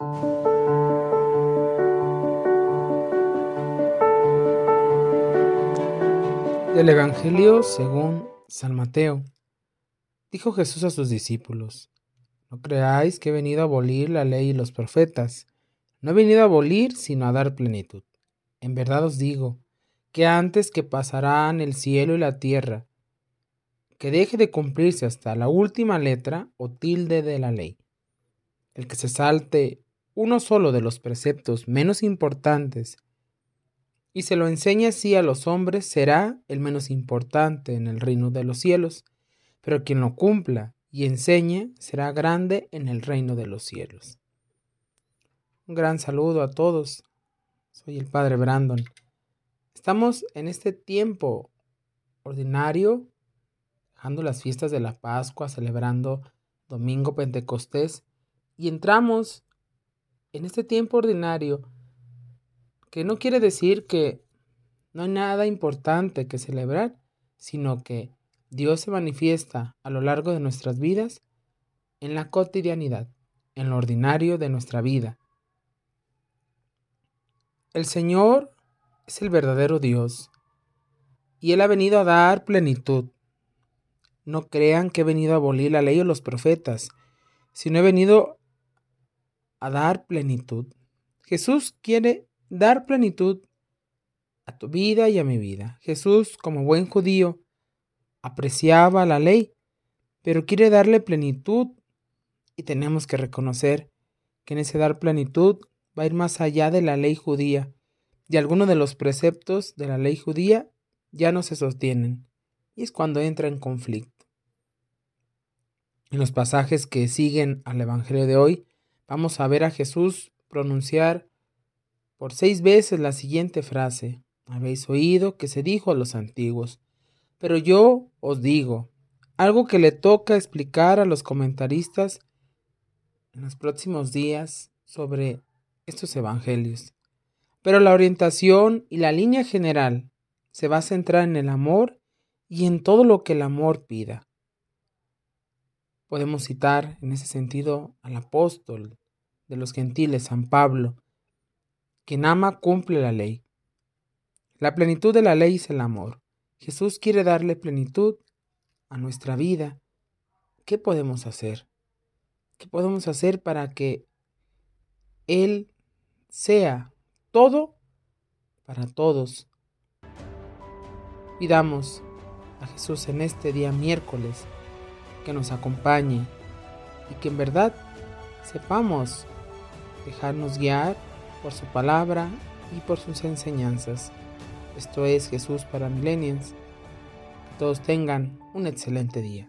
Del Evangelio según San Mateo. Dijo Jesús a sus discípulos, No creáis que he venido a abolir la ley y los profetas. No he venido a abolir, sino a dar plenitud. En verdad os digo, que antes que pasarán el cielo y la tierra, que deje de cumplirse hasta la última letra o tilde de la ley. El que se salte uno solo de los preceptos menos importantes y se lo enseña así a los hombres, será el menos importante en el reino de los cielos, pero quien lo cumpla y enseñe será grande en el reino de los cielos. Un gran saludo a todos. Soy el Padre Brandon. Estamos en este tiempo ordinario, dejando las fiestas de la Pascua, celebrando Domingo Pentecostés, y entramos en este tiempo ordinario que no quiere decir que no hay nada importante que celebrar, sino que Dios se manifiesta a lo largo de nuestras vidas en la cotidianidad, en lo ordinario de nuestra vida. El Señor es el verdadero Dios y Él ha venido a dar plenitud. No crean que he venido a abolir la ley o los profetas, sino he venido a dar plenitud. Jesús quiere dar plenitud a tu vida y a mi vida. Jesús, como buen judío, apreciaba la ley, pero quiere darle plenitud y tenemos que reconocer que en ese dar plenitud va a ir más allá de la ley judía y algunos de los preceptos de la ley judía ya no se sostienen y es cuando entra en conflicto. En los pasajes que siguen al Evangelio de hoy, vamos a ver a Jesús pronunciar por seis veces la siguiente frase. Habéis oído que se dijo a los antiguos, pero yo os digo, algo que le toca explicar a los comentaristas en los próximos días sobre estos evangelios. Pero la orientación y la línea general se va a centrar en el amor y en todo lo que el amor pida. Podemos citar en ese sentido al apóstol de los gentiles, San Pablo, quien ama cumple la ley. La plenitud de la ley es el amor. Jesús quiere darle plenitud a nuestra vida. ¿Qué podemos hacer? ¿Qué podemos hacer para que Él sea todo para todos? Pidamos a Jesús en este día miércoles que nos acompañe y que en verdad sepamos dejarnos guiar por su palabra y por sus enseñanzas. Esto es Jesús para Millennials. Que todos tengan un excelente día.